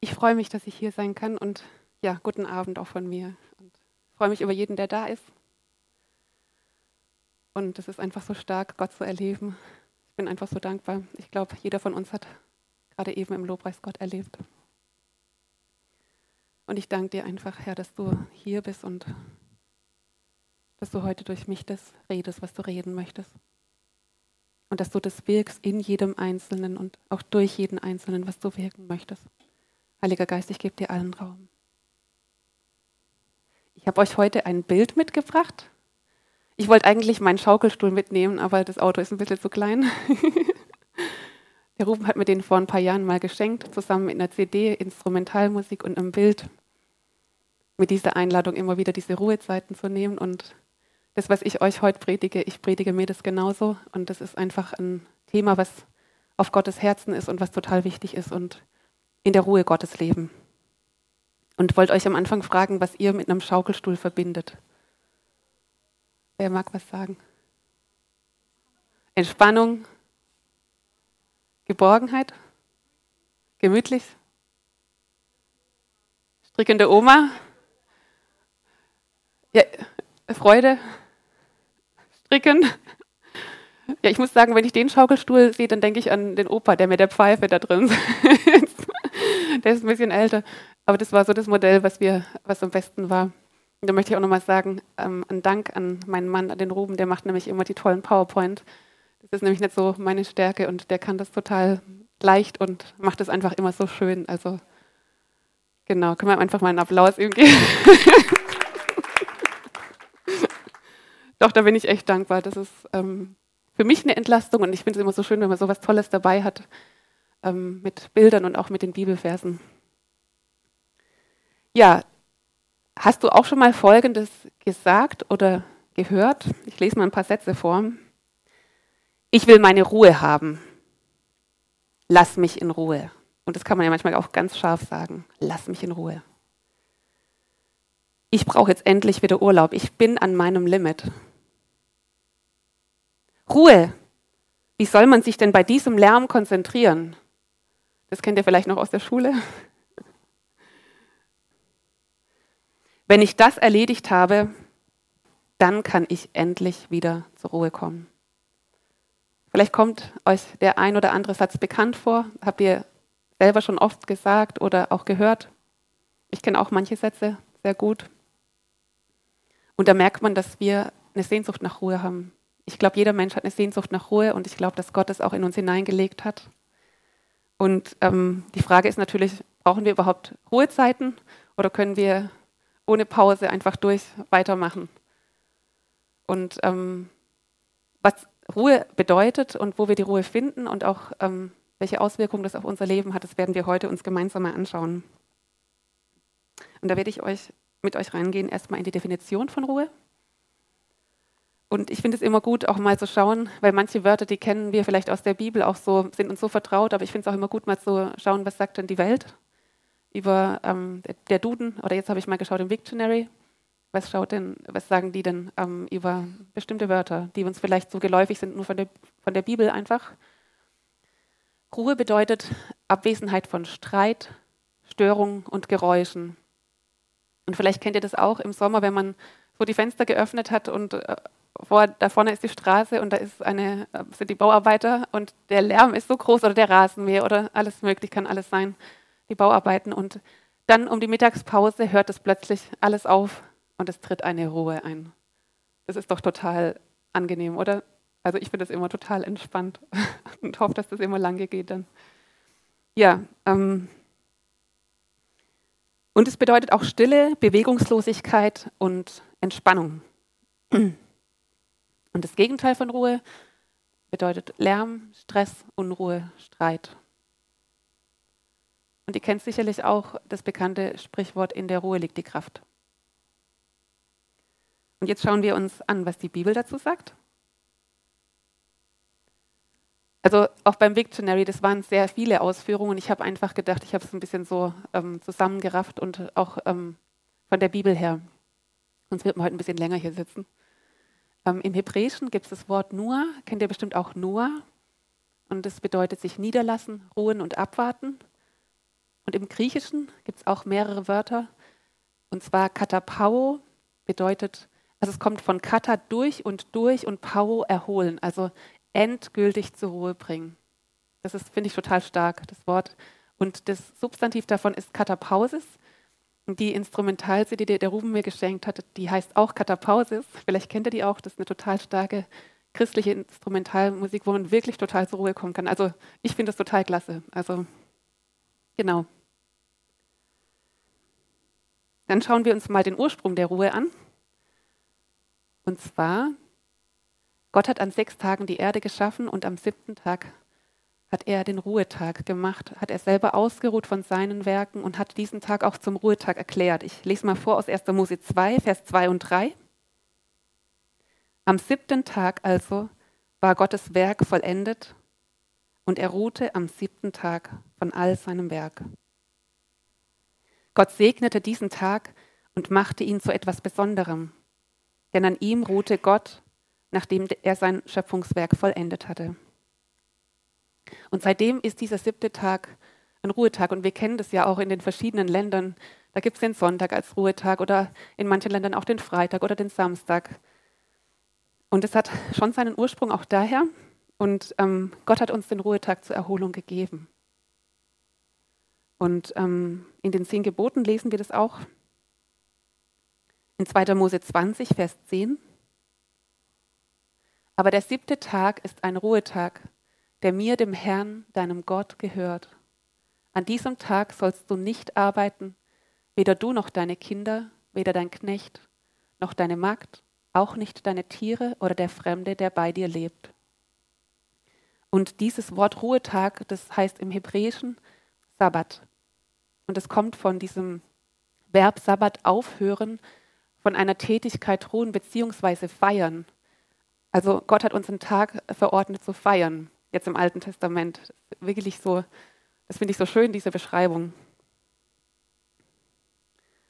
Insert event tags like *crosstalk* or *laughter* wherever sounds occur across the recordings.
Ich freue mich, dass ich hier sein kann und ja, guten Abend auch von mir. Und freue mich über jeden, der da ist. Und es ist einfach so stark, Gott zu erleben. Ich bin einfach so dankbar. Ich glaube, jeder von uns hat gerade eben im Lobpreis Gott erlebt. Und ich danke dir einfach, Herr, dass du hier bist und dass du heute durch mich das redest, was du reden möchtest. Und dass du das wirkst in jedem Einzelnen und auch durch jeden Einzelnen, was du wirken möchtest. Heiliger Geist, ich gebe dir allen Raum. Ich habe euch heute ein Bild mitgebracht. Ich wollte eigentlich meinen Schaukelstuhl mitnehmen, aber das Auto ist ein bisschen zu klein. *laughs* Der Ruben hat mir den vor ein paar Jahren mal geschenkt, zusammen mit einer CD, Instrumentalmusik und einem Bild. Mit dieser Einladung immer wieder diese Ruhezeiten zu nehmen. Und das, was ich euch heute predige, ich predige mir das genauso. Und das ist einfach ein Thema, was auf Gottes Herzen ist und was total wichtig ist und in der Ruhe Gottes leben. Und wollte euch am Anfang fragen, was ihr mit einem Schaukelstuhl verbindet. Wer mag was sagen? Entspannung, Geborgenheit, gemütlich, strickende Oma, ja, Freude, stricken. Ja, ich muss sagen, wenn ich den Schaukelstuhl sehe, dann denke ich an den Opa, der mit der Pfeife da drin *laughs* sitzt. Der ist ein bisschen älter. Aber das war so das Modell, was, wir, was am besten war. Und da möchte ich auch nochmal sagen, ähm, einen Dank an meinen Mann, an den Ruben, der macht nämlich immer die tollen PowerPoint. Das ist nämlich nicht so meine Stärke und der kann das total leicht und macht es einfach immer so schön. Also genau, können wir einfach mal einen Applaus ihm geben. *laughs* Doch, da bin ich echt dankbar. Das ist ähm, für mich eine Entlastung und ich finde es immer so schön, wenn man so was Tolles dabei hat ähm, mit Bildern und auch mit den Bibelversen. Ja, hast du auch schon mal Folgendes gesagt oder gehört? Ich lese mal ein paar Sätze vor. Ich will meine Ruhe haben. Lass mich in Ruhe. Und das kann man ja manchmal auch ganz scharf sagen. Lass mich in Ruhe. Ich brauche jetzt endlich wieder Urlaub. Ich bin an meinem Limit. Ruhe. Wie soll man sich denn bei diesem Lärm konzentrieren? Das kennt ihr vielleicht noch aus der Schule. Wenn ich das erledigt habe, dann kann ich endlich wieder zur Ruhe kommen. Vielleicht kommt euch der ein oder andere Satz bekannt vor, habt ihr selber schon oft gesagt oder auch gehört. Ich kenne auch manche Sätze sehr gut. Und da merkt man, dass wir eine Sehnsucht nach Ruhe haben. Ich glaube, jeder Mensch hat eine Sehnsucht nach Ruhe und ich glaube, dass Gott es auch in uns hineingelegt hat. Und ähm, die Frage ist natürlich, brauchen wir überhaupt Ruhezeiten oder können wir ohne Pause einfach durch weitermachen? Und ähm, was Ruhe bedeutet und wo wir die Ruhe finden und auch ähm, welche Auswirkungen das auf unser Leben hat, das werden wir heute uns gemeinsam mal anschauen. Und da werde ich euch mit euch reingehen, erstmal in die Definition von Ruhe. Und ich finde es immer gut, auch mal zu schauen, weil manche Wörter, die kennen wir vielleicht aus der Bibel auch so, sind uns so vertraut, aber ich finde es auch immer gut, mal zu schauen, was sagt denn die Welt über ähm, der Duden, oder jetzt habe ich mal geschaut im Dictionary, was, schaut denn, was sagen die denn ähm, über bestimmte Wörter, die uns vielleicht so geläufig sind, nur von der, von der Bibel einfach? Ruhe bedeutet Abwesenheit von Streit, Störung und Geräuschen. Und vielleicht kennt ihr das auch im Sommer, wenn man so die Fenster geöffnet hat und äh, vor, da vorne ist die Straße und da ist eine, äh, sind die Bauarbeiter und der Lärm ist so groß oder der Rasenmäher oder alles möglich, kann alles sein, die Bauarbeiten. Und dann um die Mittagspause hört es plötzlich alles auf und es tritt eine Ruhe ein. Das ist doch total angenehm, oder? Also ich finde das immer total entspannt *laughs* und hoffe, dass das immer lange geht dann. Ja, ähm, und es bedeutet auch Stille, Bewegungslosigkeit und Entspannung. *clears throat* Und das Gegenteil von Ruhe bedeutet Lärm, Stress, Unruhe, Streit. Und ihr kennt sicherlich auch das bekannte Sprichwort, in der Ruhe liegt die Kraft. Und jetzt schauen wir uns an, was die Bibel dazu sagt. Also auch beim Victionary, das waren sehr viele Ausführungen. Ich habe einfach gedacht, ich habe es ein bisschen so ähm, zusammengerafft und auch ähm, von der Bibel her. Sonst wird man heute ein bisschen länger hier sitzen. Ähm, Im Hebräischen gibt es das Wort nur, kennt ihr bestimmt auch nur. Und das bedeutet sich niederlassen, ruhen und abwarten. Und im Griechischen gibt es auch mehrere Wörter. Und zwar katapau bedeutet, also es kommt von kata durch und durch und pau erholen, also endgültig zur Ruhe bringen. Das ist, finde ich, total stark, das Wort. Und das Substantiv davon ist Katapausis. Die Instrumental-CD, die der Ruben mir geschenkt hat, die heißt auch Katapausis. Vielleicht kennt ihr die auch. Das ist eine total starke christliche Instrumentalmusik, wo man wirklich total zur Ruhe kommen kann. Also ich finde das total klasse. Also genau. Dann schauen wir uns mal den Ursprung der Ruhe an. Und zwar, Gott hat an sechs Tagen die Erde geschaffen und am siebten Tag hat er den Ruhetag gemacht, hat er selber ausgeruht von seinen Werken und hat diesen Tag auch zum Ruhetag erklärt. Ich lese mal vor aus 1. Mose 2, Vers 2 und 3. Am siebten Tag also war Gottes Werk vollendet und er ruhte am siebten Tag von all seinem Werk. Gott segnete diesen Tag und machte ihn zu etwas Besonderem, denn an ihm ruhte Gott, nachdem er sein Schöpfungswerk vollendet hatte. Und seitdem ist dieser siebte Tag ein Ruhetag und wir kennen das ja auch in den verschiedenen Ländern. Da gibt es den Sonntag als Ruhetag oder in manchen Ländern auch den Freitag oder den Samstag. Und es hat schon seinen Ursprung auch daher. Und ähm, Gott hat uns den Ruhetag zur Erholung gegeben. Und ähm, in den zehn Geboten lesen wir das auch. In 2. Mose 20, Vers 10. Aber der siebte Tag ist ein Ruhetag, der mir, dem Herrn, deinem Gott, gehört. An diesem Tag sollst du nicht arbeiten, weder du noch deine Kinder, weder dein Knecht, noch deine Magd, auch nicht deine Tiere oder der Fremde, der bei dir lebt. Und dieses Wort Ruhetag, das heißt im Hebräischen Sabbat. Und es kommt von diesem Verb Sabbat aufhören, von einer Tätigkeit ruhen bzw. feiern. Also Gott hat uns einen Tag verordnet zu feiern, jetzt im Alten Testament. Wirklich so, das finde ich so schön, diese Beschreibung.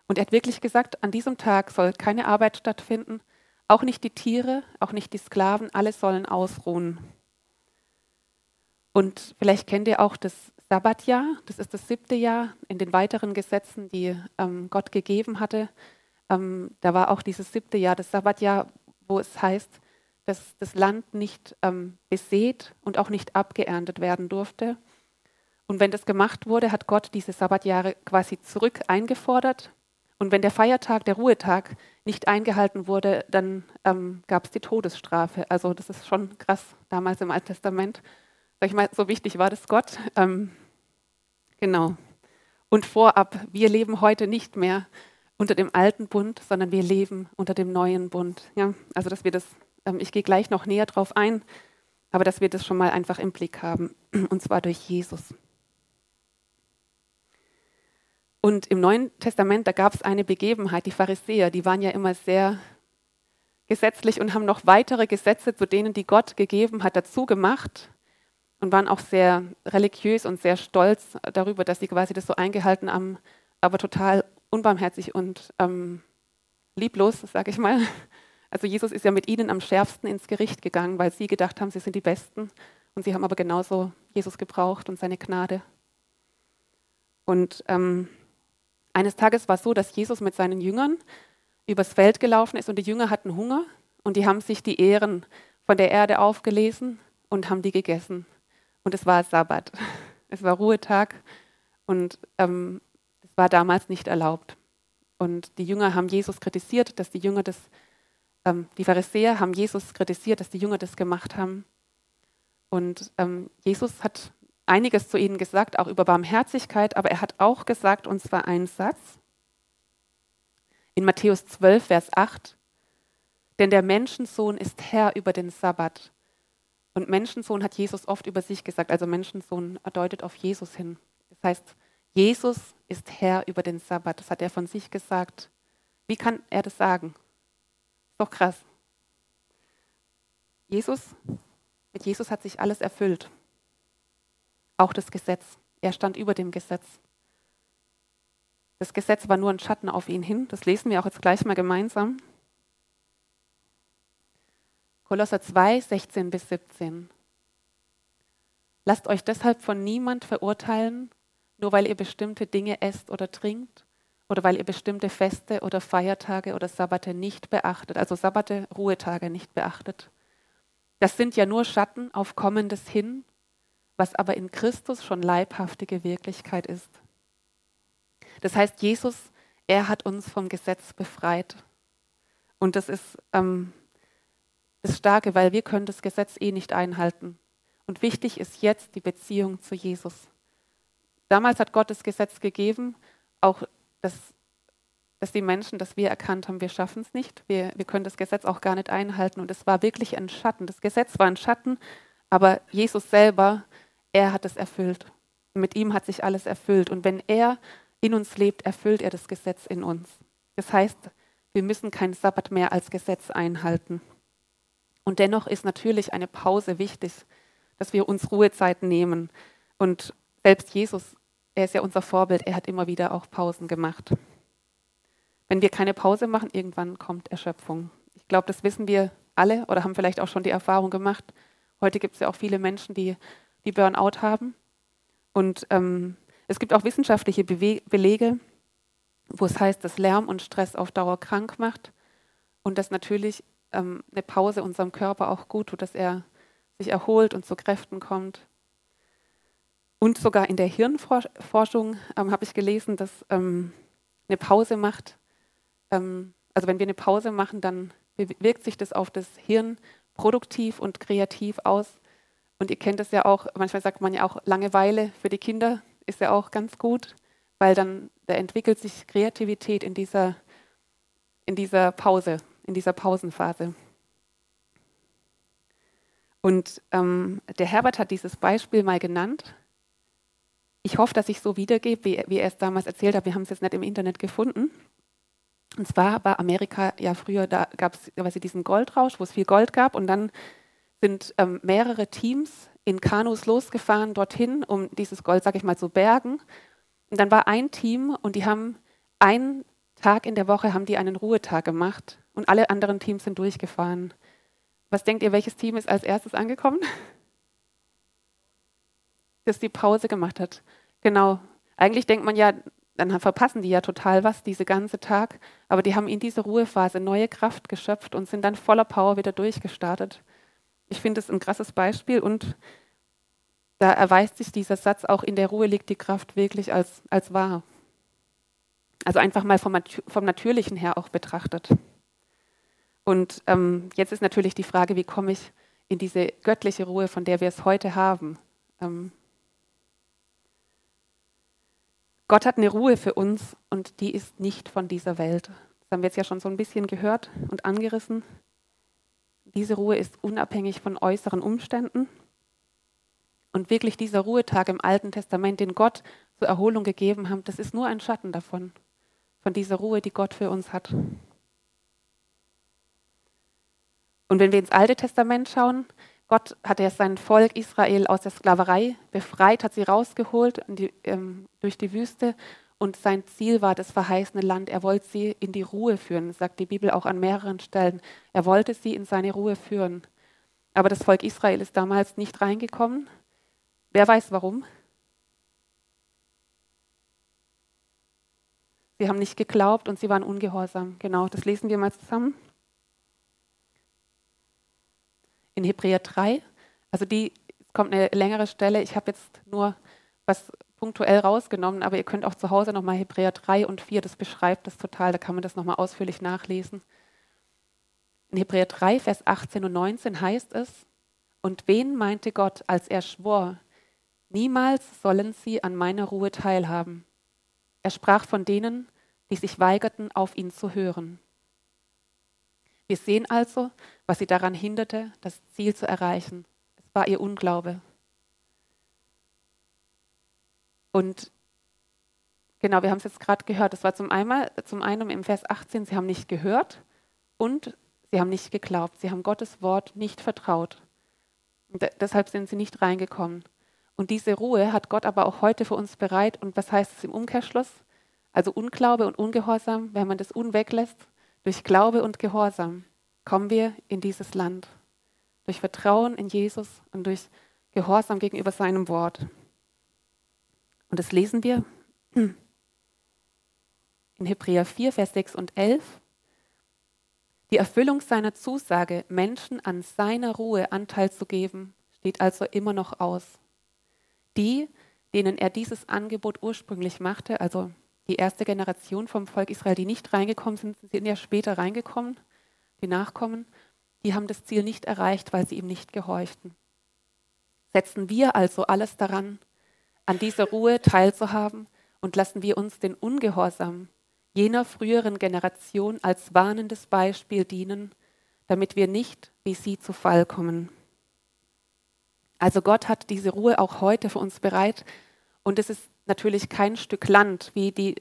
Und er hat wirklich gesagt, an diesem Tag soll keine Arbeit stattfinden, auch nicht die Tiere, auch nicht die Sklaven, alle sollen ausruhen. Und vielleicht kennt ihr auch das Sabbatjahr, das ist das siebte Jahr in den weiteren Gesetzen, die ähm, Gott gegeben hatte. Ähm, da war auch dieses siebte Jahr, das Sabbatjahr, wo es heißt, dass das Land nicht ähm, besät und auch nicht abgeerntet werden durfte. Und wenn das gemacht wurde, hat Gott diese Sabbatjahre quasi zurück eingefordert und wenn der Feiertag, der Ruhetag nicht eingehalten wurde, dann ähm, gab es die Todesstrafe. Also das ist schon krass damals im Alten Testament. Sag ich mal, so wichtig war das Gott. Ähm, genau. Und vorab, wir leben heute nicht mehr unter dem alten Bund, sondern wir leben unter dem neuen Bund. Ja? Also dass wir das, ich gehe gleich noch näher drauf ein, aber dass wir das schon mal einfach im Blick haben. *clears throat* Und zwar durch Jesus. Und im Neuen Testament, da gab es eine Begebenheit, die Pharisäer, die waren ja immer sehr gesetzlich und haben noch weitere Gesetze zu denen, die Gott gegeben hat, dazu gemacht und waren auch sehr religiös und sehr stolz darüber, dass sie quasi das so eingehalten haben, aber total unbarmherzig und ähm, lieblos, sage ich mal. Also Jesus ist ja mit ihnen am schärfsten ins Gericht gegangen, weil sie gedacht haben, sie sind die Besten und sie haben aber genauso Jesus gebraucht und seine Gnade. Und ähm, eines Tages war es so, dass Jesus mit seinen Jüngern übers Feld gelaufen ist und die Jünger hatten Hunger und die haben sich die Ehren von der Erde aufgelesen und haben die gegessen. Und es war Sabbat. *laughs* Es war Ruhetag und ähm, es war damals nicht erlaubt. Und die Jünger haben Jesus kritisiert, dass die Jünger das, ähm, die Pharisäer haben Jesus kritisiert, dass die Jünger das gemacht haben. Und ähm, Jesus hat einiges zu ihnen gesagt, auch über Barmherzigkeit, aber er hat auch gesagt, und zwar einen Satz, in Matthäus 12, Vers 8, denn der Menschensohn ist Herr über den Sabbat. Und Menschensohn hat Jesus oft über sich gesagt, also Menschensohn deutet auf Jesus hin. Das heißt, Jesus ist Herr über den Sabbat, das hat er von sich gesagt. Wie kann er das sagen? Doch krass. Jesus, mit Jesus hat sich alles erfüllt. Auch das Gesetz. Er stand über dem Gesetz. Das Gesetz war nur ein Schatten auf ihn hin. Das lesen wir auch jetzt gleich mal gemeinsam. Kolosser 2, 16 bis 17. Lasst euch deshalb von niemand verurteilen, nur weil ihr bestimmte Dinge esst oder trinkt oder weil ihr bestimmte Feste oder Feiertage oder Sabbate nicht beachtet, also Sabbate, Ruhetage nicht beachtet. Das sind ja nur Schatten auf Kommendes hin, was aber in Christus schon leibhaftige Wirklichkeit ist. Das heißt, Jesus, er hat uns vom Gesetz befreit. Und das ist ähm, das Starke, weil wir können das Gesetz eh nicht einhalten. Und wichtig ist jetzt die Beziehung zu Jesus. Damals hat Gott das Gesetz gegeben, auch dass, dass die Menschen, dass wir erkannt haben, wir schaffen es nicht, wir, wir können das Gesetz auch gar nicht einhalten. Und es war wirklich ein Schatten. Das Gesetz war ein Schatten, aber Jesus selber, er hat es erfüllt. Mit ihm hat sich alles erfüllt. Und wenn er in uns lebt, erfüllt er das Gesetz in uns. Das heißt, wir müssen keinen Sabbat mehr als Gesetz einhalten. Und dennoch ist natürlich eine Pause wichtig, dass wir uns Ruhezeiten nehmen. Und selbst Jesus, er ist ja unser Vorbild, er hat immer wieder auch Pausen gemacht. Wenn wir keine Pause machen, irgendwann kommt Erschöpfung. Ich glaube, das wissen wir alle oder haben vielleicht auch schon die Erfahrung gemacht. Heute gibt es ja auch viele Menschen, die, die Burnout haben. Und ähm, es gibt auch wissenschaftliche Bewe Belege, wo es heißt, dass Lärm und Stress auf Dauer krank macht und dass natürlich ähm, eine Pause unserem Körper auch gut tut, dass er sich erholt und zu Kräften kommt. Und sogar in der Hirnforschung ähm, habe ich gelesen, dass ähm, eine Pause macht, ähm, also wenn wir eine Pause machen, dann wirkt sich das auf das Hirn produktiv und kreativ aus. Und ihr kennt es ja auch, manchmal sagt man ja auch Langeweile für die Kinder ist ja auch ganz gut, weil dann da entwickelt sich Kreativität in dieser, in dieser Pause, in dieser Pausenphase. Und ähm, der Herbert hat dieses Beispiel mal genannt. Ich hoffe, dass ich so wiedergebe, wie, wie er es damals erzählt hat. Wir haben es jetzt nicht im Internet gefunden. Und zwar war Amerika ja früher, da gab es diesen Goldrausch, wo es viel Gold gab. Und dann sind ähm, mehrere Teams in Kanus losgefahren dorthin, um dieses Gold, sage ich mal, zu bergen. Und dann war ein Team und die haben einen Tag in der Woche haben die einen Ruhetag gemacht und alle anderen Teams sind durchgefahren. Was denkt ihr, welches Team ist als erstes angekommen? *laughs* Das die Pause gemacht hat. Genau. Eigentlich denkt man ja, dann verpassen die ja total was, diese ganze Tag. Aber die haben in dieser Ruhephase neue Kraft geschöpft und sind dann voller Power wieder durchgestartet. Ich finde es ein krasses Beispiel und da erweist sich dieser Satz, auch in der Ruhe liegt die Kraft wirklich als, als wahr. Also einfach mal vom, vom Natürlichen her auch betrachtet. Und ähm, jetzt ist natürlich die Frage, wie komme ich in diese göttliche Ruhe, von der wir es heute haben. Ähm, Gott hat eine Ruhe für uns und die ist nicht von dieser Welt. Das haben wir jetzt ja schon so ein bisschen gehört und angerissen. Diese Ruhe ist unabhängig von äußeren Umständen. Und wirklich dieser Ruhetag im Alten Testament, den Gott zur Erholung gegeben hat, das ist nur ein Schatten davon, von dieser Ruhe, die Gott für uns hat. Und wenn wir ins Alte Testament schauen, Gott hat ja sein Volk Israel aus der Sklaverei befreit, hat sie rausgeholt die, ähm, durch die Wüste und sein Ziel war das verheißene Land. Er wollte sie in die Ruhe führen, sagt die Bibel auch an mehreren Stellen. Er wollte sie in seine Ruhe führen. Aber das Volk Israel ist damals nicht reingekommen. Wer weiß warum? Sie haben nicht geglaubt und sie waren ungehorsam. Genau, das lesen wir mal zusammen. In Hebräer 3, also die kommt eine längere Stelle. Ich habe jetzt nur was punktuell rausgenommen, aber ihr könnt auch zu Hause nochmal Hebräer 3 und 4, das beschreibt das total, da kann man das nochmal ausführlich nachlesen. In Hebräer 3, Vers 18 und 19 heißt es, und wen meinte Gott, als er schwor, niemals sollen sie an meiner Ruhe teilhaben. Er sprach von denen, die sich weigerten, auf ihn zu hören. Wir sehen also, was sie daran hinderte, das Ziel zu erreichen. Es war ihr Unglaube. Und genau, wir haben es jetzt gerade gehört. Das war zum, einmal, zum einen im Vers 18, sie haben nicht gehört und sie haben nicht geglaubt. Sie haben Gottes Wort nicht vertraut. Und deshalb sind sie nicht reingekommen. Und diese Ruhe hat Gott aber auch heute für uns bereit. Und was heißt es im Umkehrschluss? Also Unglaube und Ungehorsam, wenn man das unweglässt, durch Glaube und Gehorsam kommen wir in dieses Land. Durch Vertrauen in Jesus und durch Gehorsam gegenüber seinem Wort. Und das lesen wir in Hebräer 4, Vers 6 und 11. Die Erfüllung seiner Zusage, Menschen an seiner Ruhe Anteil zu geben, steht also immer noch aus. Die, denen er dieses Angebot ursprünglich machte, also die erste Generation vom Volk Israel, die nicht reingekommen sind, sind ja später reingekommen, die Nachkommen, die haben das Ziel nicht erreicht, weil sie ihm nicht gehorchten. Setzen wir also alles daran, an dieser Ruhe teilzuhaben und lassen wir uns den Ungehorsam jener früheren Generation als warnendes Beispiel dienen, damit wir nicht wie sie zu Fall kommen. Also Gott hat diese Ruhe auch heute für uns bereit und es ist natürlich kein Stück Land, wie, die,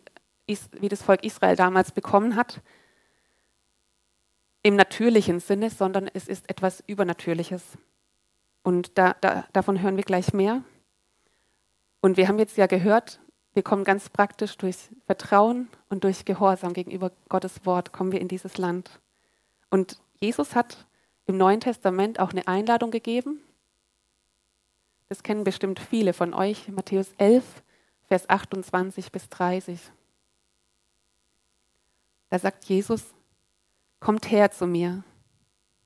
wie das Volk Israel damals bekommen hat, im natürlichen Sinne, sondern es ist etwas Übernatürliches. Und da, da, davon hören wir gleich mehr. Und wir haben jetzt ja gehört, wir kommen ganz praktisch durch Vertrauen und durch Gehorsam gegenüber Gottes Wort, kommen wir in dieses Land. Und Jesus hat im Neuen Testament auch eine Einladung gegeben. Das kennen bestimmt viele von euch, Matthäus 11, Vers 28 bis 30. Da sagt Jesus, kommt her zu mir.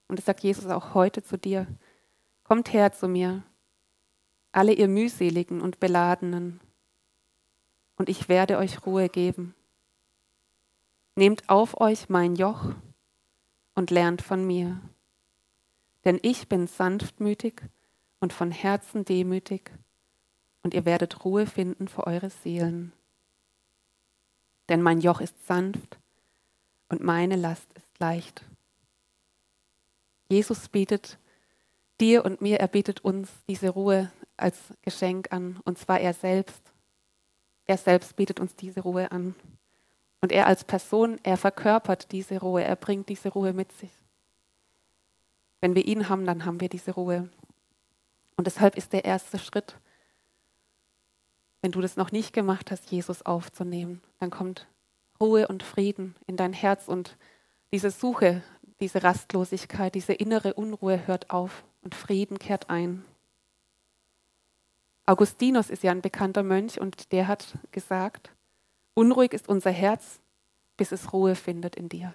Und das sagt Jesus auch heute zu dir. Kommt her zu mir, alle ihr mühseligen und beladenen, und ich werde euch Ruhe geben. Nehmt auf euch mein Joch und lernt von mir, denn ich bin sanftmütig und von Herzen demütig und ihr werdet Ruhe finden für eure Seelen. Denn mein Joch ist sanft und meine Last ist leicht. Jesus bietet dir und mir, er bietet uns diese Ruhe als Geschenk an, und zwar er selbst. Er selbst bietet uns diese Ruhe an. Und er als Person, er verkörpert diese Ruhe, er bringt diese Ruhe mit sich. Wenn wir ihn haben, dann haben wir diese Ruhe. Und deshalb ist der erste Schritt, wenn du das noch nicht gemacht hast, Jesus aufzunehmen, dann kommt Ruhe und Frieden in dein Herz und diese Suche, diese Rastlosigkeit, diese innere Unruhe hört auf und Frieden kehrt ein. Augustinus ist ja ein bekannter Mönch und der hat gesagt, unruhig ist unser Herz, bis es Ruhe findet in dir.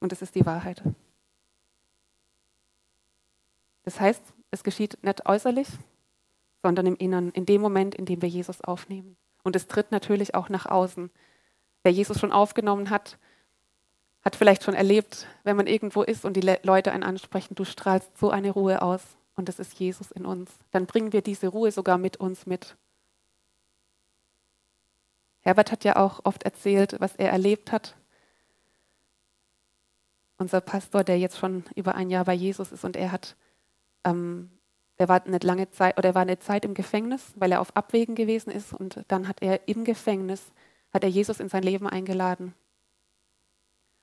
Und das ist die Wahrheit. Das heißt, es geschieht nicht äußerlich, sondern im Innern, in dem Moment, in dem wir Jesus aufnehmen. Und es tritt natürlich auch nach außen. Wer Jesus schon aufgenommen hat, hat vielleicht schon erlebt, wenn man irgendwo ist und die Leute einen ansprechen, du strahlst so eine Ruhe aus und das ist Jesus in uns. Dann bringen wir diese Ruhe sogar mit uns mit. Herbert hat ja auch oft erzählt, was er erlebt hat. Unser Pastor, der jetzt schon über ein Jahr bei Jesus ist und er hat ähm, er war eine lange Zeit oder er war eine Zeit im Gefängnis, weil er auf Abwägen gewesen ist und dann hat er im Gefängnis hat er Jesus in sein Leben eingeladen.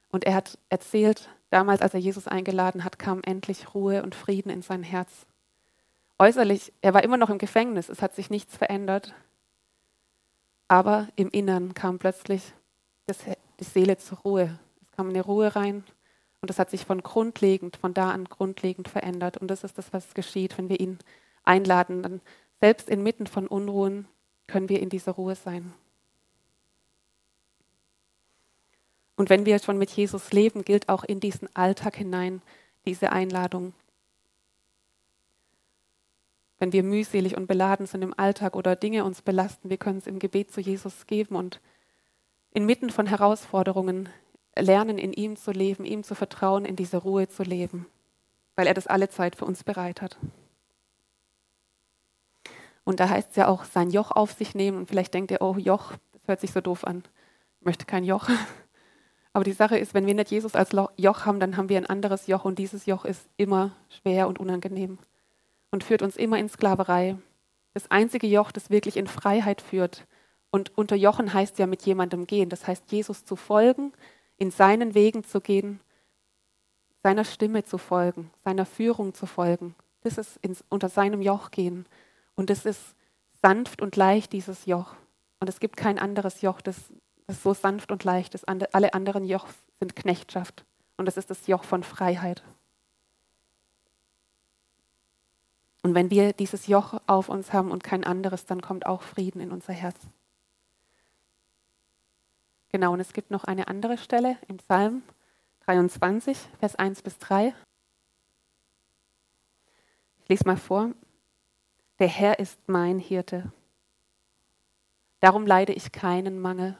Und er hat erzählt, damals, als er Jesus eingeladen hat, kam endlich Ruhe und Frieden in sein Herz. Äußerlich, er war immer noch im Gefängnis, es hat sich nichts verändert, aber im Innern kam plötzlich das, die Seele zur Ruhe. Es kam eine Ruhe rein und das hat sich von grundlegend, von da an grundlegend verändert. Und das ist das, was geschieht, wenn wir ihn einladen. Dann selbst inmitten von Unruhen können wir in dieser Ruhe sein. Und wenn wir schon mit Jesus leben, gilt auch in diesen Alltag hinein diese Einladung. Wenn wir mühselig und beladen sind im Alltag oder Dinge uns belasten, wir können es im Gebet zu Jesus geben und inmitten von Herausforderungen lernen, in ihm zu leben, ihm zu vertrauen, in dieser Ruhe zu leben, weil er das alle Zeit für uns bereit hat. Und da heißt es ja auch, sein Joch auf sich nehmen. Und vielleicht denkt ihr, oh, Joch, das hört sich so doof an. Ich möchte kein Joch. *laughs* Aber die Sache ist, wenn wir nicht Jesus als Joch haben, dann haben wir ein anderes Joch und dieses Joch ist immer schwer und unangenehm und führt uns immer in Sklaverei. Das einzige Joch, das wirklich in Freiheit führt. Und unterjochen heißt ja mit jemandem gehen. Das heißt, Jesus zu folgen, in seinen Wegen zu gehen, seiner Stimme zu folgen, seiner Führung zu folgen. Das ist ins, unter seinem Joch gehen. Und es ist sanft und leicht, dieses Joch. Und es gibt kein anderes Joch, das, das so sanft und leicht ist. Alle anderen Joch sind Knechtschaft. Und das ist das Joch von Freiheit. Und wenn wir dieses Joch auf uns haben und kein anderes, dann kommt auch Frieden in unser Herz. Genau, und es gibt noch eine andere Stelle im Psalm 23, Vers 1 bis 3. Ich lese mal vor. Der Herr ist mein Hirte. Darum leide ich keinen Mangel.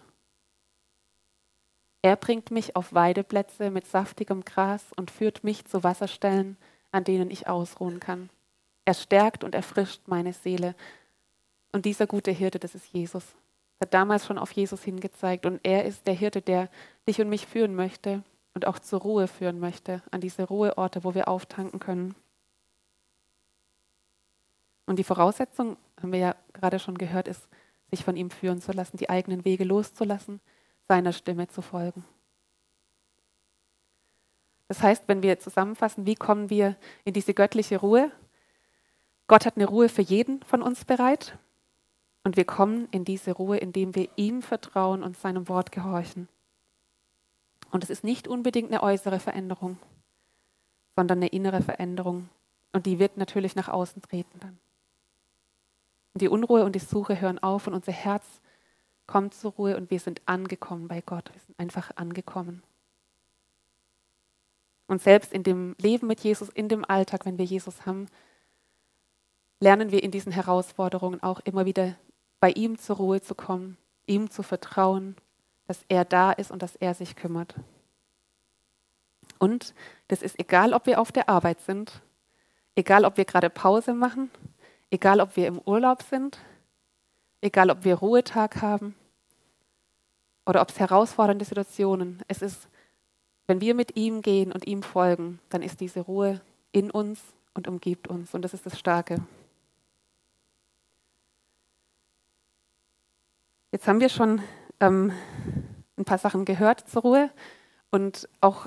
Er bringt mich auf Weideplätze mit saftigem Gras und führt mich zu Wasserstellen, an denen ich ausruhen kann. Er stärkt und erfrischt meine Seele. Und dieser gute Hirte, das ist Jesus. Hat damals schon auf Jesus hingezeigt. Und er ist der Hirte, der dich und mich führen möchte und auch zur Ruhe führen möchte, an diese Ruheorte, wo wir auftanken können. Und die Voraussetzung, haben wir ja gerade schon gehört, ist, sich von ihm führen zu lassen, die eigenen Wege loszulassen, seiner Stimme zu folgen. Das heißt, wenn wir zusammenfassen, wie kommen wir in diese göttliche Ruhe? Gott hat eine Ruhe für jeden von uns bereit und wir kommen in diese Ruhe, indem wir ihm vertrauen und seinem Wort gehorchen. Und es ist nicht unbedingt eine äußere Veränderung, sondern eine innere Veränderung. Und die wird natürlich nach außen treten dann. Und die Unruhe und die Suche hören auf und unser Herz kommt zur Ruhe und wir sind angekommen bei Gott. Wir sind einfach angekommen. Und selbst in dem Leben mit Jesus, in dem Alltag, wenn wir Jesus haben, lernen wir in diesen Herausforderungen auch immer wieder bei ihm zur Ruhe zu kommen, ihm zu vertrauen, dass er da ist und dass er sich kümmert. Und das ist egal, ob wir auf der Arbeit sind, egal, ob wir gerade Pause machen, egal, ob wir im Urlaub sind, egal, ob wir Ruhetag haben oder ob es herausfordernde Situationen. Es ist, wenn wir mit ihm gehen und ihm folgen, dann ist diese Ruhe in uns und umgibt uns. Und das ist das Starke. Jetzt haben wir schon ähm, ein paar Sachen gehört zur Ruhe und auch,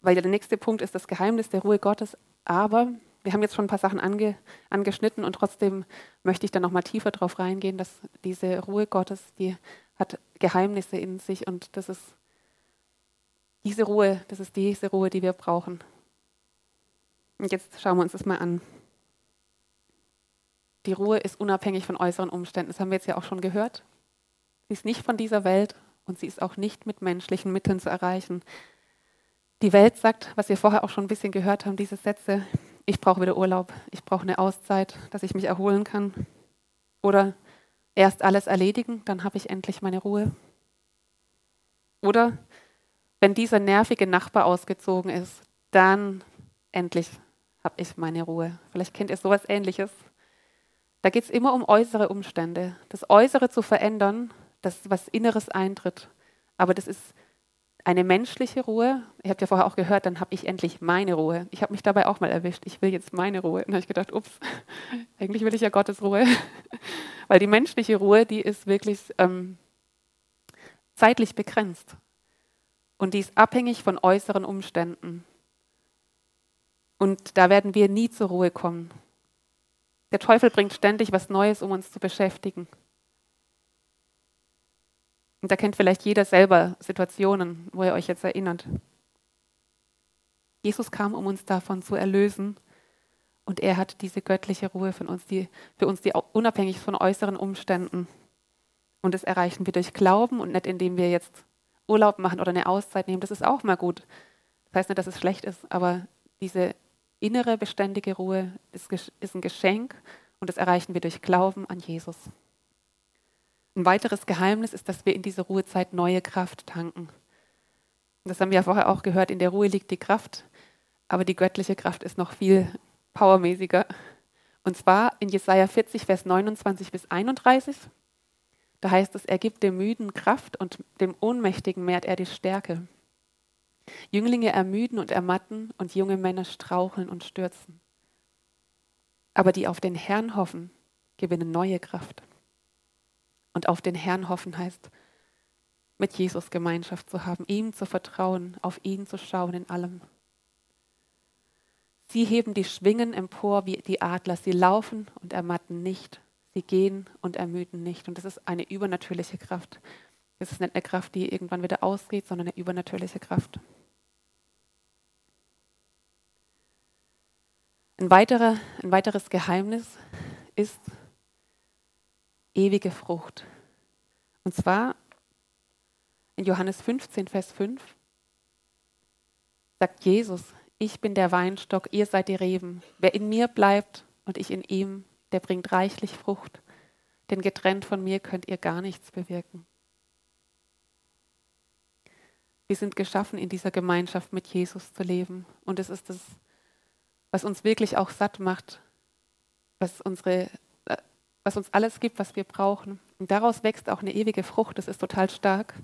weil der nächste Punkt ist das Geheimnis der Ruhe Gottes, aber wir haben jetzt schon ein paar Sachen ange, angeschnitten und trotzdem möchte ich da nochmal tiefer drauf reingehen, dass diese Ruhe Gottes, die hat Geheimnisse in sich und das ist diese Ruhe, das ist diese Ruhe, die wir brauchen. Und jetzt schauen wir uns das mal an. Die Ruhe ist unabhängig von äußeren Umständen. Das haben wir jetzt ja auch schon gehört. Sie ist nicht von dieser Welt und sie ist auch nicht mit menschlichen Mitteln zu erreichen. Die Welt sagt, was wir vorher auch schon ein bisschen gehört haben, diese Sätze, ich brauche wieder Urlaub, ich brauche eine Auszeit, dass ich mich erholen kann. Oder erst alles erledigen, dann habe ich endlich meine Ruhe. Oder wenn dieser nervige Nachbar ausgezogen ist, dann endlich habe ich meine Ruhe. Vielleicht kennt ihr sowas ähnliches. Da geht es immer um äußere Umstände. Das Äußere zu verändern dass was Inneres eintritt. Aber das ist eine menschliche Ruhe. Ihr habt ja vorher auch gehört, dann habe ich endlich meine Ruhe. Ich habe mich dabei auch mal erwischt. Ich will jetzt meine Ruhe. Und habe ich gedacht, ups, *laughs* eigentlich will ich ja Gottes Ruhe. *laughs* Weil die menschliche Ruhe, die ist wirklich ähm, zeitlich begrenzt. Und die ist abhängig von äußeren Umständen. Und da werden wir nie zur Ruhe kommen. Der Teufel bringt ständig was Neues, um uns zu beschäftigen. Und da kennt vielleicht jeder selber Situationen, wo ihr euch jetzt erinnert. Jesus kam, um uns davon zu erlösen. Und er hat diese göttliche Ruhe von uns, die, für uns, die unabhängig von äußeren Umständen. Und das erreichen wir durch Glauben und nicht indem wir jetzt Urlaub machen oder eine Auszeit nehmen. Das ist auch mal gut. Das heißt nicht, dass es schlecht ist, aber diese innere, beständige Ruhe ist, ist ein Geschenk und das erreichen wir durch Glauben an Jesus. Ein weiteres Geheimnis ist, dass wir in dieser Ruhezeit neue Kraft tanken. Das haben wir ja vorher auch gehört, in der Ruhe liegt die Kraft, aber die göttliche Kraft ist noch viel powermäßiger. Und zwar in Jesaja 40, Vers 29 bis 31. Da heißt es, er gibt dem Müden Kraft und dem Ohnmächtigen mehrt er die Stärke. Jünglinge ermüden und ermatten und junge Männer straucheln und stürzen. Aber die auf den Herrn hoffen, gewinnen neue Kraft. Und auf den Herrn hoffen heißt, mit Jesus Gemeinschaft zu haben, ihm zu vertrauen, auf ihn zu schauen in allem. Sie heben die Schwingen empor wie die Adler, sie laufen und ermatten nicht, sie gehen und ermüden nicht. Und das ist eine übernatürliche Kraft. Das ist nicht eine Kraft, die irgendwann wieder ausgeht, sondern eine übernatürliche Kraft. Ein, weiterer, ein weiteres Geheimnis ist ewige Frucht. Und zwar in Johannes 15, Vers 5 sagt Jesus, ich bin der Weinstock, ihr seid die Reben. Wer in mir bleibt und ich in ihm, der bringt reichlich Frucht. Denn getrennt von mir könnt ihr gar nichts bewirken. Wir sind geschaffen, in dieser Gemeinschaft mit Jesus zu leben. Und es ist das, was uns wirklich auch satt macht, was, unsere, was uns alles gibt, was wir brauchen. Und daraus wächst auch eine ewige Frucht. Das ist total stark.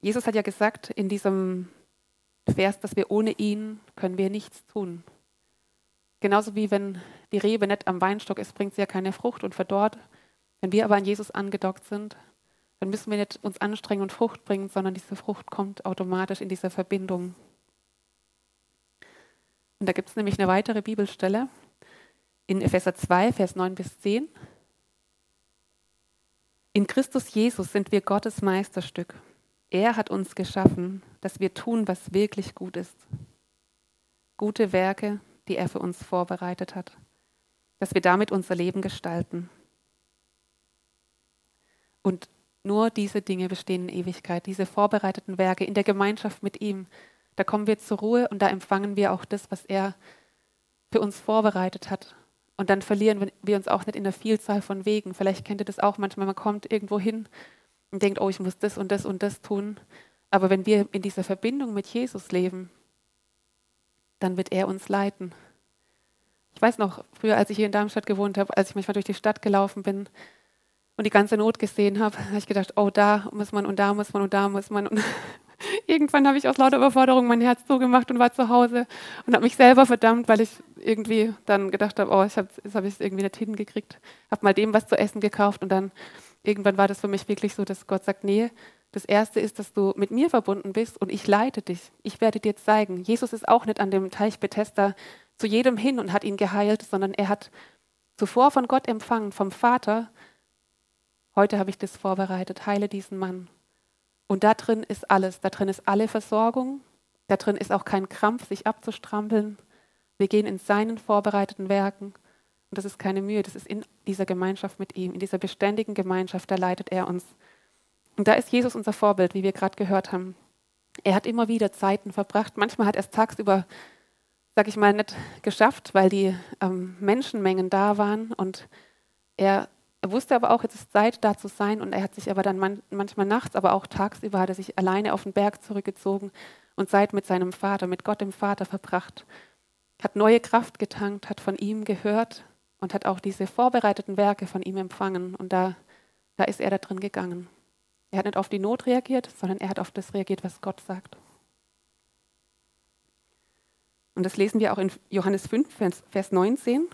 Jesus hat ja gesagt in diesem Vers, dass wir ohne ihn können wir nichts tun. Genauso wie wenn die Rebe nicht am Weinstock ist, bringt sie ja keine Frucht und verdorrt. Wenn wir aber an Jesus angedockt sind, dann müssen wir nicht uns anstrengen und Frucht bringen, sondern diese Frucht kommt automatisch in dieser Verbindung. Und da gibt es nämlich eine weitere Bibelstelle in Epheser 2, Vers 9 bis 10. In Christus Jesus sind wir Gottes Meisterstück. Er hat uns geschaffen, dass wir tun, was wirklich gut ist. Gute Werke, die er für uns vorbereitet hat, dass wir damit unser Leben gestalten. Und nur diese Dinge bestehen in Ewigkeit, diese vorbereiteten Werke in der Gemeinschaft mit ihm. Da kommen wir zur Ruhe und da empfangen wir auch das, was er für uns vorbereitet hat. Und dann verlieren wir uns auch nicht in der Vielzahl von Wegen. Vielleicht kennt ihr das auch manchmal, man kommt irgendwo hin und denkt, oh, ich muss das und das und das tun. Aber wenn wir in dieser Verbindung mit Jesus leben, dann wird er uns leiten. Ich weiß noch, früher, als ich hier in Darmstadt gewohnt habe, als ich manchmal durch die Stadt gelaufen bin und die ganze Not gesehen habe, *laughs* habe ich gedacht, oh, da muss man und da muss man und da muss man. Und irgendwann habe ich aus lauter Überforderung mein Herz zugemacht und war zu Hause und habe mich selber verdammt, weil ich irgendwie dann gedacht habe, oh, ich hab, jetzt habe ich es irgendwie nicht hingekriegt. Habe mal dem was zu essen gekauft und dann irgendwann war das für mich wirklich so, dass Gott sagt, nee, das Erste ist, dass du mit mir verbunden bist und ich leite dich. Ich werde dir zeigen. Jesus ist auch nicht an dem Teich Bethesda zu jedem hin und hat ihn geheilt, sondern er hat zuvor von Gott empfangen, vom Vater. Heute habe ich das vorbereitet. Heile diesen Mann. Und da drin ist alles. Da drin ist alle Versorgung. Da drin ist auch kein Krampf, sich abzustrampeln. Wir gehen in seinen vorbereiteten Werken. Und das ist keine Mühe, das ist in dieser Gemeinschaft mit ihm, in dieser beständigen Gemeinschaft, da leitet er uns. Und da ist Jesus unser Vorbild, wie wir gerade gehört haben. Er hat immer wieder Zeiten verbracht. Manchmal hat er es tagsüber, sag ich mal, nicht geschafft, weil die ähm, Menschenmengen da waren. Und er, er, wusste aber auch, jetzt ist Zeit, da zu sein. Und er hat sich aber dann man, manchmal nachts, aber auch tagsüber, hat er sich alleine auf den Berg zurückgezogen und Zeit mit seinem Vater, mit Gott dem Vater verbracht. Hat neue Kraft getankt, hat von ihm gehört und hat auch diese vorbereiteten Werke von ihm empfangen. Und da, da ist er da drin gegangen. Er hat nicht auf die Not reagiert, sondern er hat auf das reagiert, was Gott sagt. Und das lesen wir auch in Johannes 5, Vers 19.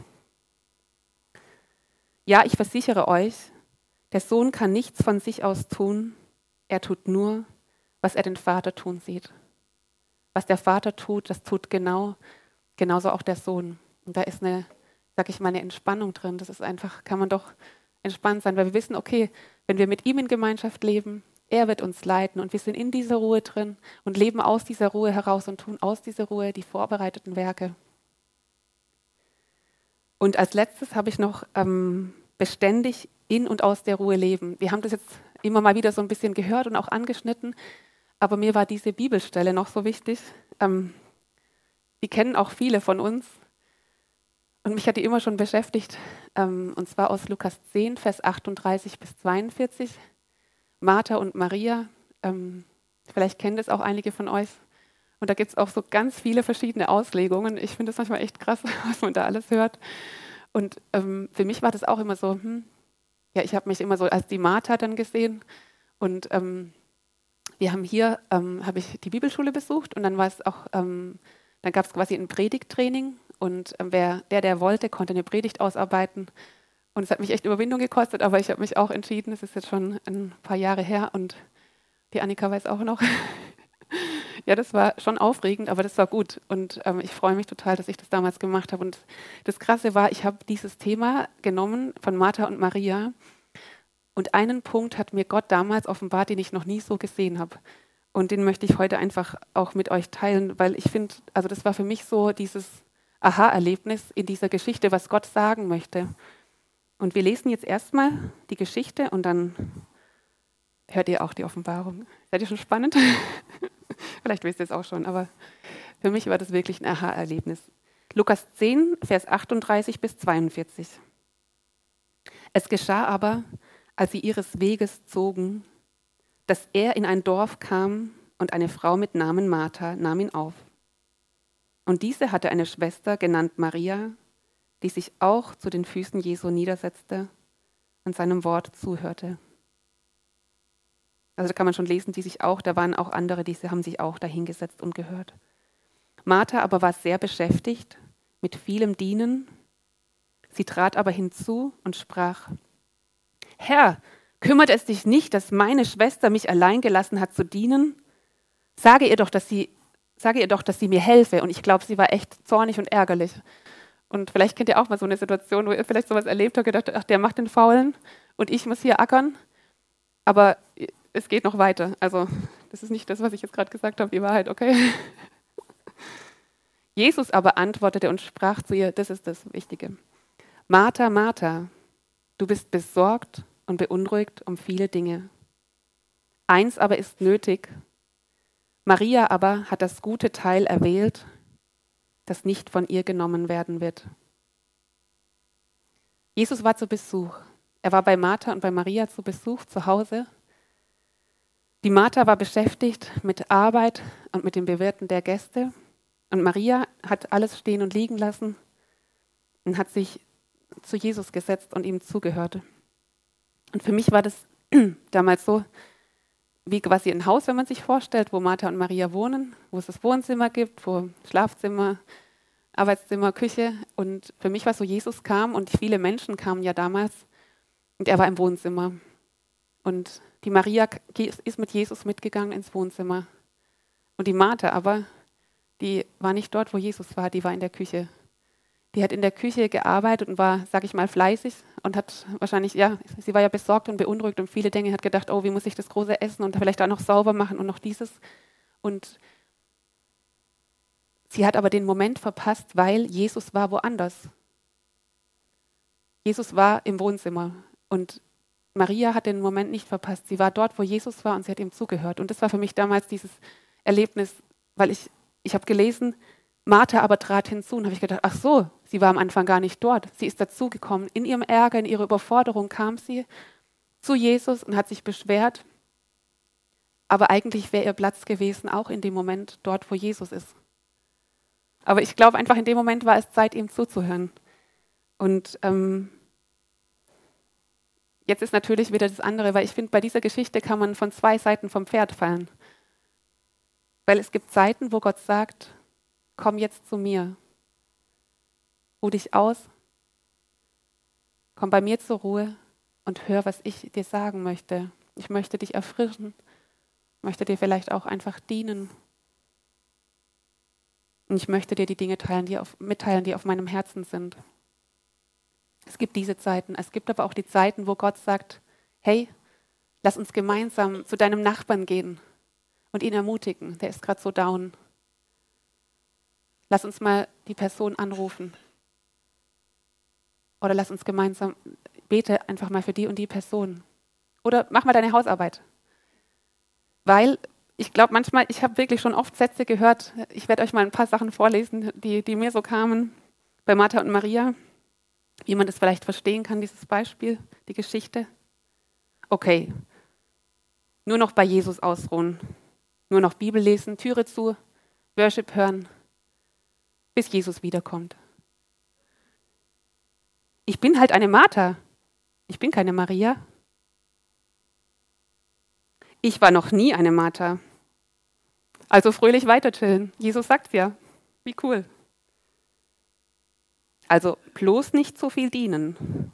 Ja, ich versichere euch, der Sohn kann nichts von sich aus tun, er tut nur, was er den Vater tun sieht. Was der Vater tut, das tut genau, genauso auch der Sohn. Und da ist eine sag ich mal, eine Entspannung drin. Das ist einfach, kann man doch entspannt sein, weil wir wissen, okay, wenn wir mit ihm in Gemeinschaft leben, er wird uns leiten und wir sind in dieser Ruhe drin und leben aus dieser Ruhe heraus und tun aus dieser Ruhe die vorbereiteten Werke. Und als letztes habe ich noch ähm, beständig in und aus der Ruhe leben. Wir haben das jetzt immer mal wieder so ein bisschen gehört und auch angeschnitten, aber mir war diese Bibelstelle noch so wichtig. Ähm, die kennen auch viele von uns. Und mich hat die immer schon beschäftigt, ähm, und zwar aus Lukas 10, Vers 38 bis 42. Martha und Maria, ähm, vielleicht kennen das auch einige von euch. Und da gibt es auch so ganz viele verschiedene Auslegungen. Ich finde es manchmal echt krass, *laughs* was man da alles hört. Und ähm, für mich war das auch immer so, hm, ja, ich habe mich immer so als die Martha dann gesehen. Und ähm, wir haben hier, ähm, habe ich die Bibelschule besucht und dann war es auch, ähm, dann gab es quasi ein Predigttraining und ähm, wer, der, der wollte, konnte eine Predigt ausarbeiten. Und es hat mich echt Überwindung gekostet, aber ich habe mich auch entschieden, es ist jetzt schon ein paar Jahre her und die Annika weiß auch noch. *laughs* ja, das war schon aufregend, aber das war gut. Und ähm, ich freue mich total, dass ich das damals gemacht habe. Und das Krasse war, ich habe dieses Thema genommen von Martha und Maria. Und einen Punkt hat mir Gott damals offenbart, den ich noch nie so gesehen habe. Und den möchte ich heute einfach auch mit euch teilen, weil ich finde, also das war für mich so dieses Aha-Erlebnis in dieser Geschichte, was Gott sagen möchte. Und wir lesen jetzt erstmal die Geschichte und dann hört ihr auch die Offenbarung. Seid ihr schon spannend? *laughs* Vielleicht wisst ihr es auch schon, aber für mich war das wirklich ein Aha-Erlebnis. Lukas 10, Vers 38 bis 42. Es geschah aber, als sie ihres Weges zogen, dass er in ein Dorf kam und eine Frau mit Namen Martha nahm ihn auf. Und diese hatte eine Schwester genannt Maria, die sich auch zu den Füßen Jesu niedersetzte und seinem Wort zuhörte. Also da kann man schon lesen, die sich auch, da waren auch andere, die haben sich auch dahingesetzt und gehört. Martha aber war sehr beschäftigt mit vielem Dienen. Sie trat aber hinzu und sprach, Herr, kümmert es dich nicht, dass meine Schwester mich allein gelassen hat zu dienen? Sage ihr doch, dass sie, sage ihr doch, dass sie mir helfe. Und ich glaube, sie war echt zornig und ärgerlich. Und vielleicht kennt ihr auch mal so eine Situation, wo ihr vielleicht sowas erlebt habt, gedacht, ach, der macht den Faulen und ich muss hier ackern. Aber es geht noch weiter. Also das ist nicht das, was ich jetzt gerade gesagt habe, die Wahrheit, okay? *laughs* Jesus aber antwortete und sprach zu ihr, das ist das Wichtige. Martha, Martha, du bist besorgt und beunruhigt um viele Dinge. Eins aber ist nötig. Maria aber hat das gute Teil erwählt, das nicht von ihr genommen werden wird. Jesus war zu Besuch. Er war bei Martha und bei Maria zu Besuch zu Hause. Die Martha war beschäftigt mit Arbeit und mit dem Bewirten der Gäste. Und Maria hat alles stehen und liegen lassen und hat sich zu Jesus gesetzt und ihm zugehört. Und für mich war das *clears throat* damals so, wie quasi ein Haus, wenn man sich vorstellt, wo Martha und Maria wohnen, wo es das Wohnzimmer gibt, wo Schlafzimmer, Arbeitszimmer, Küche. Und für mich war es so, Jesus kam und viele Menschen kamen ja damals und er war im Wohnzimmer. Und die Maria ist mit Jesus mitgegangen ins Wohnzimmer. Und die Martha aber, die war nicht dort, wo Jesus war, die war in der Küche. Die hat in der Küche gearbeitet und war, sag ich mal, fleißig und hat wahrscheinlich, ja, sie war ja besorgt und beunruhigt und viele Dinge, hat gedacht, oh, wie muss ich das große essen und vielleicht auch noch sauber machen und noch dieses. Und sie hat aber den Moment verpasst, weil Jesus war woanders. Jesus war im Wohnzimmer und Maria hat den Moment nicht verpasst. Sie war dort, wo Jesus war und sie hat ihm zugehört. Und das war für mich damals dieses Erlebnis, weil ich ich habe gelesen, Martha aber trat hinzu und habe ich gedacht, ach so, sie war am Anfang gar nicht dort. Sie ist dazugekommen. In ihrem Ärger, in ihrer Überforderung kam sie zu Jesus und hat sich beschwert. Aber eigentlich wäre ihr Platz gewesen, auch in dem Moment dort, wo Jesus ist. Aber ich glaube einfach, in dem Moment war es Zeit, ihm zuzuhören. Und ähm, jetzt ist natürlich wieder das andere, weil ich finde, bei dieser Geschichte kann man von zwei Seiten vom Pferd fallen. Weil es gibt Zeiten, wo Gott sagt, komm jetzt zu mir. Ruh dich aus, komm bei mir zur Ruhe und hör, was ich dir sagen möchte. Ich möchte dich erfrischen, möchte dir vielleicht auch einfach dienen. Und ich möchte dir die Dinge teilen, die auf, mitteilen, die auf meinem Herzen sind. Es gibt diese Zeiten. Es gibt aber auch die Zeiten, wo Gott sagt, hey, lass uns gemeinsam zu deinem Nachbarn gehen und ihn ermutigen. Der ist gerade so down. Lass uns mal die Person anrufen. Oder lass uns gemeinsam, bete einfach mal für die und die Person. Oder mach mal deine Hausarbeit. Weil ich glaube manchmal, ich habe wirklich schon oft Sätze gehört. Ich werde euch mal ein paar Sachen vorlesen, die, die mir so kamen bei Martha und Maria. Wie man das vielleicht verstehen kann, dieses Beispiel, die Geschichte. Okay, nur noch bei Jesus ausruhen. Nur noch Bibel lesen, Türe zu, Worship hören, bis Jesus wiederkommt. Ich bin halt eine Martha. Ich bin keine Maria. Ich war noch nie eine Martha. Also fröhlich weiter chillen. Jesus sagt's ja. Wie cool. Also bloß nicht zu viel dienen.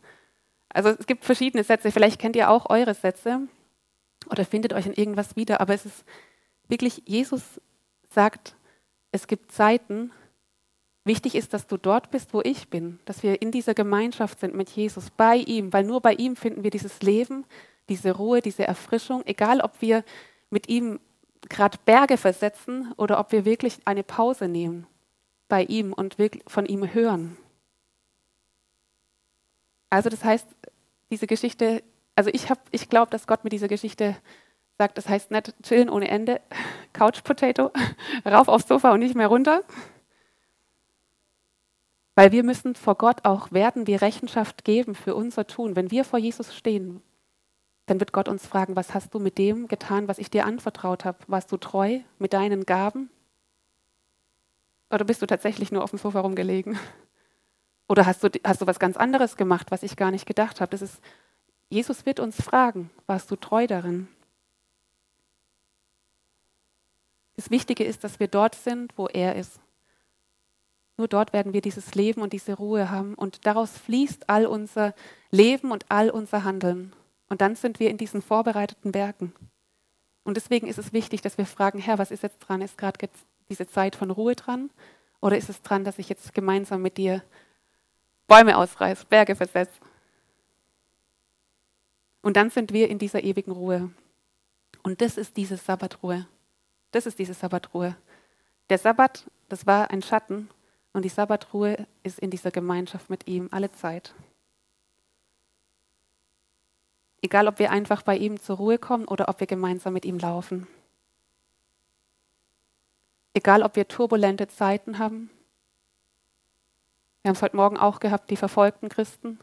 Also es gibt verschiedene Sätze. Vielleicht kennt ihr auch eure Sätze oder findet euch in irgendwas wieder. Aber es ist wirklich, Jesus sagt, es gibt Zeiten, wichtig ist, dass du dort bist, wo ich bin, dass wir in dieser Gemeinschaft sind mit Jesus, bei ihm, weil nur bei ihm finden wir dieses Leben, diese Ruhe, diese Erfrischung, egal ob wir mit ihm gerade Berge versetzen oder ob wir wirklich eine Pause nehmen. bei ihm und von ihm hören. Also das heißt, diese Geschichte, also ich, ich glaube, dass Gott mit dieser Geschichte sagt, das heißt nicht chillen ohne Ende, *laughs* Couch Potato, *laughs* rauf aufs Sofa und nicht mehr runter. Weil wir müssen vor Gott auch werden wir Rechenschaft geben für unser Tun. Wenn wir vor Jesus stehen, dann wird Gott uns fragen, was hast du mit dem getan, was ich dir anvertraut habe? Warst du treu mit deinen Gaben? Oder bist du tatsächlich nur auf dem Sofa rumgelegen? *laughs* Oder hast du, hast du was ganz anderes gemacht, was ich gar nicht gedacht habe? Das ist, Jesus wird uns fragen, warst du treu darin? Das Wichtige ist, dass wir dort sind, wo er ist. Nur dort werden wir dieses Leben und diese Ruhe haben. Und daraus fließt all unser Leben und all unser Handeln. Und dann sind wir in diesen vorbereiteten Werken. Und deswegen ist es wichtig, dass wir fragen, Herr, was ist jetzt dran? Ist gerade diese Zeit von Ruhe dran? Oder ist es dran, dass ich jetzt gemeinsam mit dir Bäume ausreißt, Berge versetzt. Und dann sind wir in dieser ewigen Ruhe. Und das ist diese Sabbatruhe. Das ist diese Sabbatruhe. Der Sabbat, das war ein Schatten und die Sabbatruhe ist in dieser Gemeinschaft mit ihm alle Zeit. Egal, ob wir einfach bei ihm zur Ruhe kommen oder ob wir gemeinsam mit ihm laufen. Egal, ob wir turbulente Zeiten haben wir haben es heute Morgen auch gehabt, die verfolgten Christen,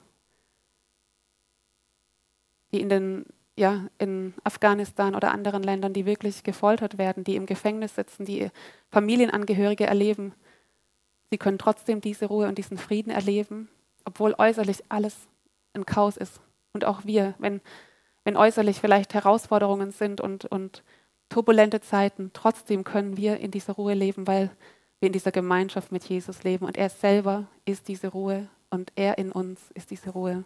die in, den, ja, in Afghanistan oder anderen Ländern, die wirklich gefoltert werden, die im Gefängnis sitzen, die Familienangehörige erleben. Sie können trotzdem diese Ruhe und diesen Frieden erleben, obwohl äußerlich alles ein Chaos ist. Und auch wir, wenn, wenn äußerlich vielleicht Herausforderungen sind und, und turbulente Zeiten, trotzdem können wir in dieser Ruhe leben, weil wir in dieser Gemeinschaft mit Jesus leben. Und er selber ist diese Ruhe und er in uns ist diese Ruhe.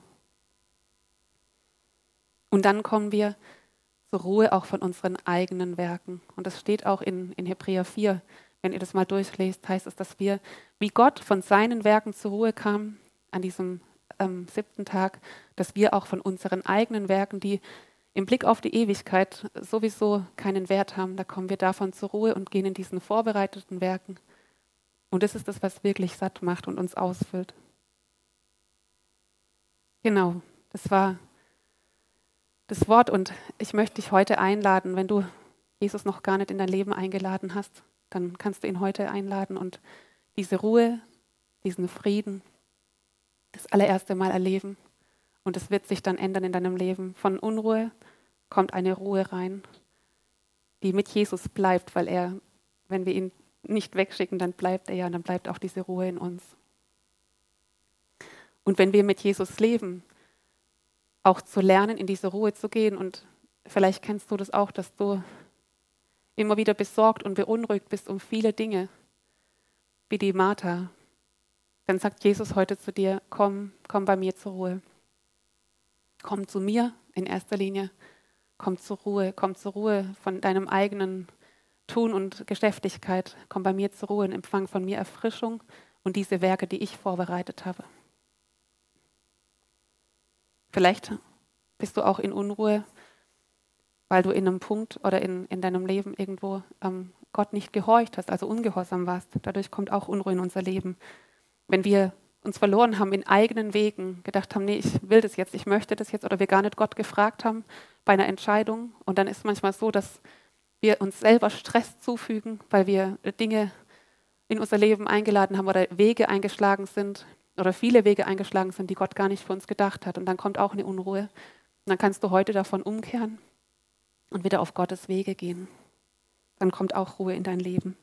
Und dann kommen wir zur Ruhe auch von unseren eigenen Werken. Und das steht auch in, in Hebräer 4. Wenn ihr das mal durchlest, heißt es, dass wir, wie Gott von seinen Werken zur Ruhe kam, an diesem ähm, siebten Tag, dass wir auch von unseren eigenen Werken, die im Blick auf die Ewigkeit sowieso keinen Wert haben, da kommen wir davon zur Ruhe und gehen in diesen vorbereiteten Werken und das ist das, was wirklich satt macht und uns ausfüllt. Genau, das war das Wort und ich möchte dich heute einladen, wenn du Jesus noch gar nicht in dein Leben eingeladen hast, dann kannst du ihn heute einladen und diese Ruhe, diesen Frieden das allererste Mal erleben. Und es wird sich dann ändern in deinem Leben. Von Unruhe kommt eine Ruhe rein, die mit Jesus bleibt, weil er, wenn wir ihn nicht wegschicken, dann bleibt er ja, dann bleibt auch diese Ruhe in uns. Und wenn wir mit Jesus leben, auch zu lernen, in diese Ruhe zu gehen, und vielleicht kennst du das auch, dass du immer wieder besorgt und beunruhigt bist um viele Dinge, wie die Martha, dann sagt Jesus heute zu dir, komm, komm bei mir zur Ruhe. Komm zu mir in erster Linie, komm zur Ruhe, komm zur Ruhe von deinem eigenen Tun und Geschäftigkeit, komm bei mir zur Ruhe und empfang von mir Erfrischung und diese Werke, die ich vorbereitet habe. Vielleicht bist du auch in Unruhe, weil du in einem Punkt oder in, in deinem Leben irgendwo ähm, Gott nicht gehorcht hast, also ungehorsam warst. Dadurch kommt auch Unruhe in unser Leben. Wenn wir uns verloren haben in eigenen Wegen, gedacht haben, nee, ich will das jetzt, ich möchte das jetzt, oder wir gar nicht Gott gefragt haben bei einer Entscheidung. Und dann ist es manchmal so, dass wir uns selber Stress zufügen, weil wir Dinge in unser Leben eingeladen haben oder Wege eingeschlagen sind oder viele Wege eingeschlagen sind, die Gott gar nicht für uns gedacht hat. Und dann kommt auch eine Unruhe. Und dann kannst du heute davon umkehren und wieder auf Gottes Wege gehen. Dann kommt auch Ruhe in dein Leben.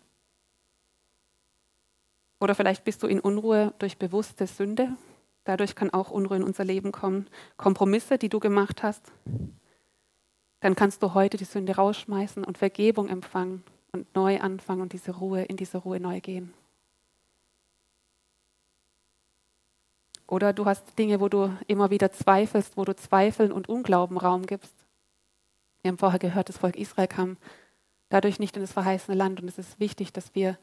Oder vielleicht bist du in Unruhe durch bewusste Sünde. Dadurch kann auch Unruhe in unser Leben kommen. Kompromisse, die du gemacht hast, dann kannst du heute die Sünde rausschmeißen und Vergebung empfangen und neu anfangen und diese Ruhe, in diese Ruhe neu gehen. Oder du hast Dinge, wo du immer wieder zweifelst, wo du Zweifeln und Unglauben Raum gibst. Wir haben vorher gehört, das Volk Israel kam dadurch nicht in das verheißene Land. Und es ist wichtig, dass wir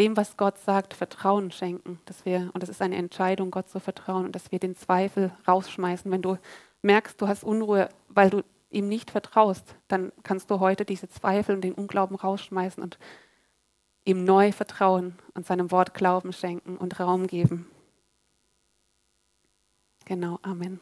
dem, was Gott sagt, Vertrauen schenken. Dass wir, und das ist eine Entscheidung, Gott zu vertrauen und dass wir den Zweifel rausschmeißen. Wenn du merkst, du hast Unruhe, weil du ihm nicht vertraust, dann kannst du heute diese Zweifel und den Unglauben rausschmeißen und ihm neu vertrauen und seinem Wort Glauben schenken und Raum geben. Genau, Amen.